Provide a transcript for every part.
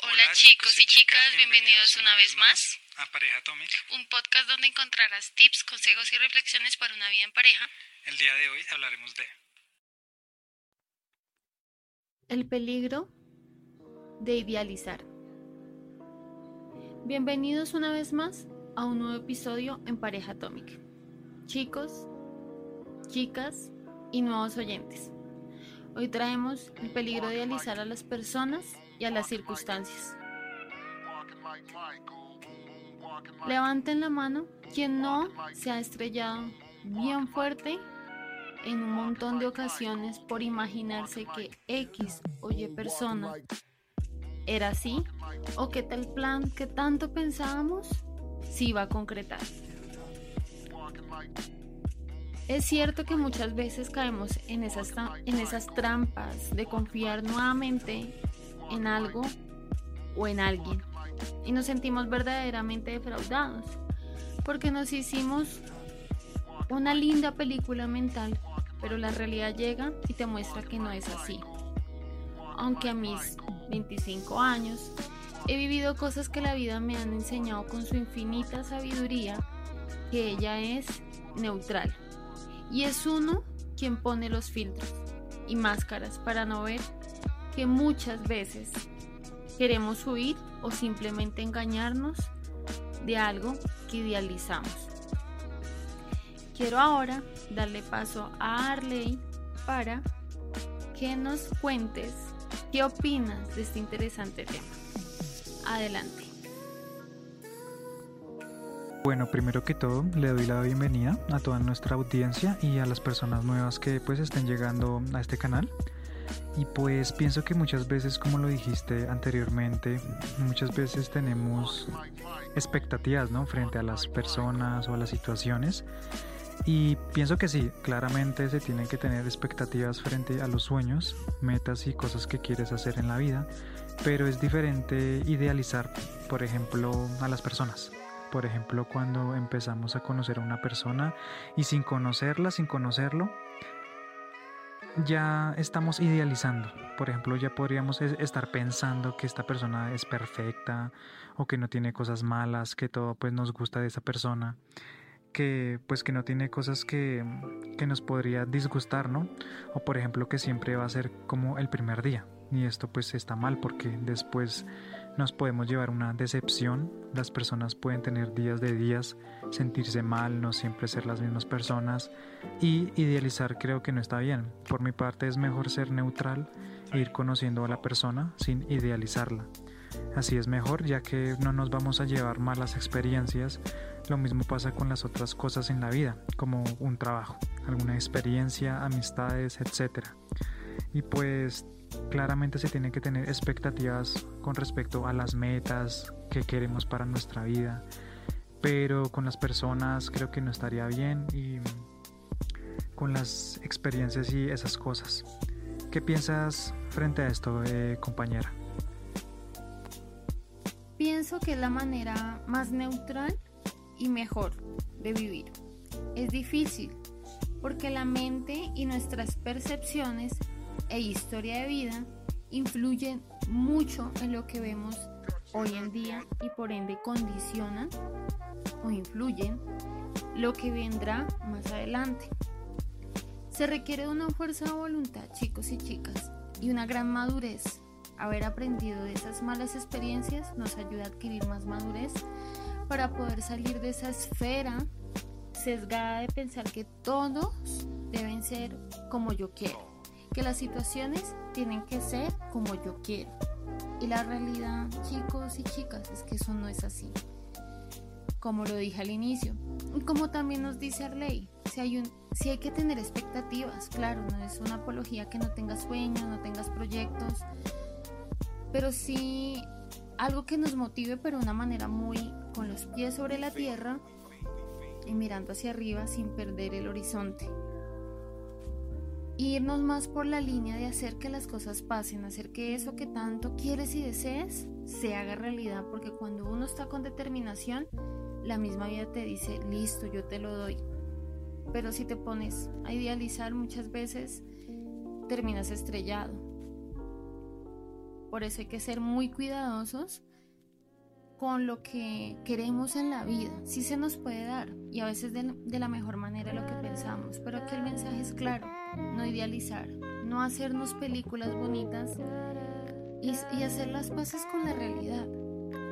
Hola chicos y chicas, bienvenidos una vez más a Pareja Atomic. un podcast donde encontrarás tips, consejos y reflexiones para una vida en pareja. El día de hoy hablaremos de El peligro de idealizar. Bienvenidos una vez más a un nuevo episodio en Pareja Atómica. Chicos, chicas y nuevos oyentes. Hoy traemos el peligro de idealizar a las personas y a las circunstancias. Levanten la mano quien no se ha estrellado bien fuerte en un montón de ocasiones por imaginarse que X o Y persona era así o que tal plan que tanto pensábamos se iba a concretar. Es cierto que muchas veces caemos en esas, en esas trampas de confiar nuevamente en algo o en alguien y nos sentimos verdaderamente defraudados porque nos hicimos una linda película mental, pero la realidad llega y te muestra que no es así. Aunque a mis 25 años he vivido cosas que la vida me han enseñado con su infinita sabiduría, que ella es neutral. Y es uno quien pone los filtros y máscaras para no ver que muchas veces queremos huir o simplemente engañarnos de algo que idealizamos. Quiero ahora darle paso a Arley para que nos cuentes qué opinas de este interesante tema. Adelante. Bueno, primero que todo, le doy la bienvenida a toda nuestra audiencia y a las personas nuevas que pues estén llegando a este canal. Y pues pienso que muchas veces, como lo dijiste anteriormente, muchas veces tenemos expectativas, ¿no? Frente a las personas o a las situaciones. Y pienso que sí, claramente se tienen que tener expectativas frente a los sueños, metas y cosas que quieres hacer en la vida, pero es diferente idealizar, por ejemplo, a las personas. Por ejemplo, cuando empezamos a conocer a una persona y sin conocerla, sin conocerlo, ya estamos idealizando. Por ejemplo, ya podríamos estar pensando que esta persona es perfecta o que no tiene cosas malas, que todo pues nos gusta de esa persona, que pues que no tiene cosas que, que nos podría disgustar, ¿no? O por ejemplo que siempre va a ser como el primer día. Y esto pues está mal porque después nos podemos llevar una decepción, las personas pueden tener días de días, sentirse mal, no siempre ser las mismas personas y idealizar creo que no está bien. Por mi parte es mejor ser neutral e ir conociendo a la persona sin idealizarla. Así es mejor ya que no nos vamos a llevar malas experiencias. Lo mismo pasa con las otras cosas en la vida, como un trabajo, alguna experiencia, amistades, etc. Y pues claramente se tienen que tener expectativas con respecto a las metas que queremos para nuestra vida, pero con las personas creo que no estaría bien y con las experiencias y esas cosas. ¿Qué piensas frente a esto, eh, compañera? Pienso que es la manera más neutral y mejor de vivir. Es difícil porque la mente y nuestras percepciones e historia de vida influyen mucho en lo que vemos hoy en día y por ende condicionan o influyen lo que vendrá más adelante. Se requiere una fuerza de voluntad, chicos y chicas, y una gran madurez. Haber aprendido de esas malas experiencias nos ayuda a adquirir más madurez para poder salir de esa esfera sesgada de pensar que todos deben ser como yo quiero que las situaciones tienen que ser como yo quiero. Y la realidad, chicos y chicas, es que eso no es así. Como lo dije al inicio. Y como también nos dice Arley, si hay, un, si hay que tener expectativas, claro, no es una apología que no tengas sueños, no tengas proyectos, pero sí algo que nos motive, pero de una manera muy con los pies sobre la tierra y mirando hacia arriba sin perder el horizonte irnos más por la línea de hacer que las cosas pasen, hacer que eso que tanto quieres y desees se haga realidad, porque cuando uno está con determinación, la misma vida te dice, listo, yo te lo doy. Pero si te pones a idealizar muchas veces, terminas estrellado. Por eso hay que ser muy cuidadosos con lo que queremos en la vida. Sí se nos puede dar y a veces de, la mejor manera lo que pensamos, pero aquí el mensaje es claro, no idealizar, no hacernos películas bonitas y, y hacer las paces con la realidad.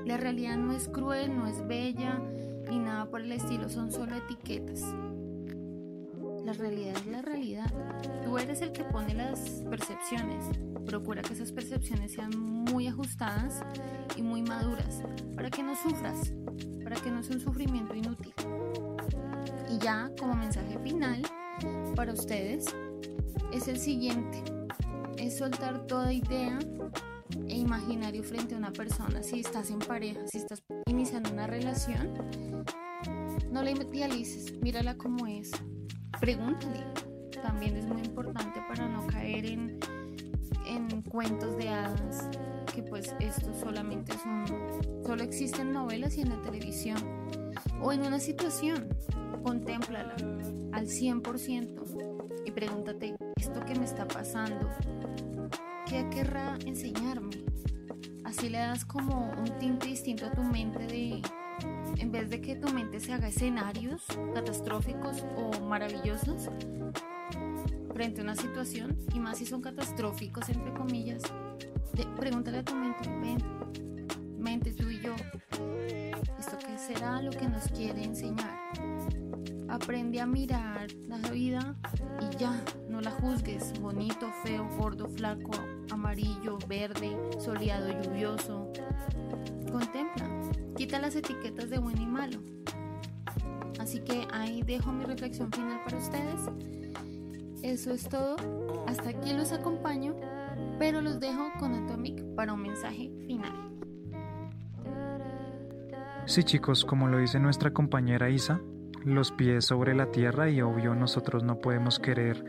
La realidad no es cruel, no es bella ni nada por el estilo, son solo etiquetas. La realidad es la realidad. Tú eres el que pone las percepciones. Procura que esas percepciones sean muy ajustadas y muy maduras para que no sufras, para que no sea un sufrimiento inútil. Y ya como mensaje final para ustedes es el siguiente. Es soltar toda idea e imaginario frente a una persona. Si estás en pareja, si estás iniciando una relación, no la idealices, mírala como es, pregúntale. También es muy importante para no caer en, en cuentos de hadas, que pues esto solamente es un, solo existen novelas y en la televisión. O en una situación, contémplala al 100% y pregúntate, ¿esto que me está pasando? ¿Qué querrá enseñarme? Así le das como un tinte distinto a tu mente de en vez de que tu mente se haga escenarios catastróficos o maravillosos frente a una situación, y más si son catastróficos, entre comillas, pregúntale a tu mente, ven, mente tú y yo, ¿esto qué será lo que nos quiere enseñar? Aprende a mirar la vida y ya, no la juzgues, bonito, feo, gordo, flaco, amarillo, verde, soleado, lluvioso. Contempla, quita las etiquetas de bueno y malo. Así que ahí dejo mi reflexión final para ustedes. Eso es todo. Hasta aquí los acompaño, pero los dejo con Atomic para un mensaje final. Sí chicos, como lo dice nuestra compañera Isa, los pies sobre la tierra y obvio nosotros no podemos querer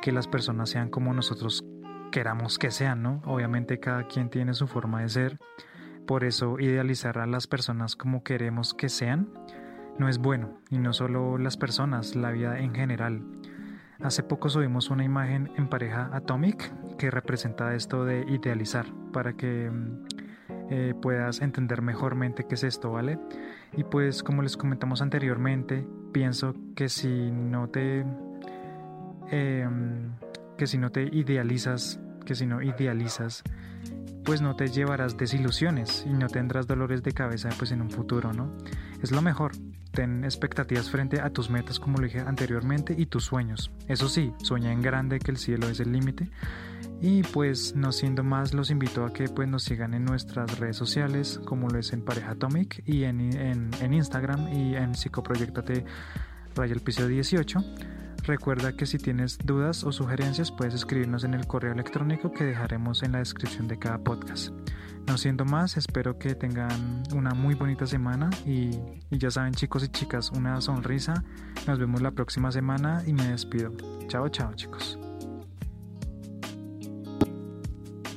que las personas sean como nosotros queramos que sean, ¿no? Obviamente cada quien tiene su forma de ser, por eso idealizar a las personas como queremos que sean no es bueno, y no solo las personas, la vida en general. Hace poco subimos una imagen en pareja Atomic que representa esto de idealizar para que mm, eh, puedas entender mejormente qué es esto, ¿vale? Y pues como les comentamos anteriormente, pienso que si no te em, que si no te idealizas, que si no idealizas, pues no te llevarás desilusiones y no tendrás dolores de cabeza pues en un futuro, ¿no? Es lo mejor. Ten expectativas frente a tus metas como lo dije anteriormente y tus sueños. Eso sí, sueña en grande que el cielo es el límite. Y pues no siendo más, los invito a que pues nos sigan en nuestras redes sociales como lo es en Pareja Atomic y en, en, Instagram y en Psicoproyectate Raya el Piso 18 Recuerda que si tienes dudas o sugerencias puedes escribirnos en el correo electrónico que dejaremos en la descripción de cada podcast. No siendo más, espero que tengan una muy bonita semana y, ya saben chicos y chicas, una sonrisa. Nos vemos la próxima semana y me despido. Chao, chao chicos.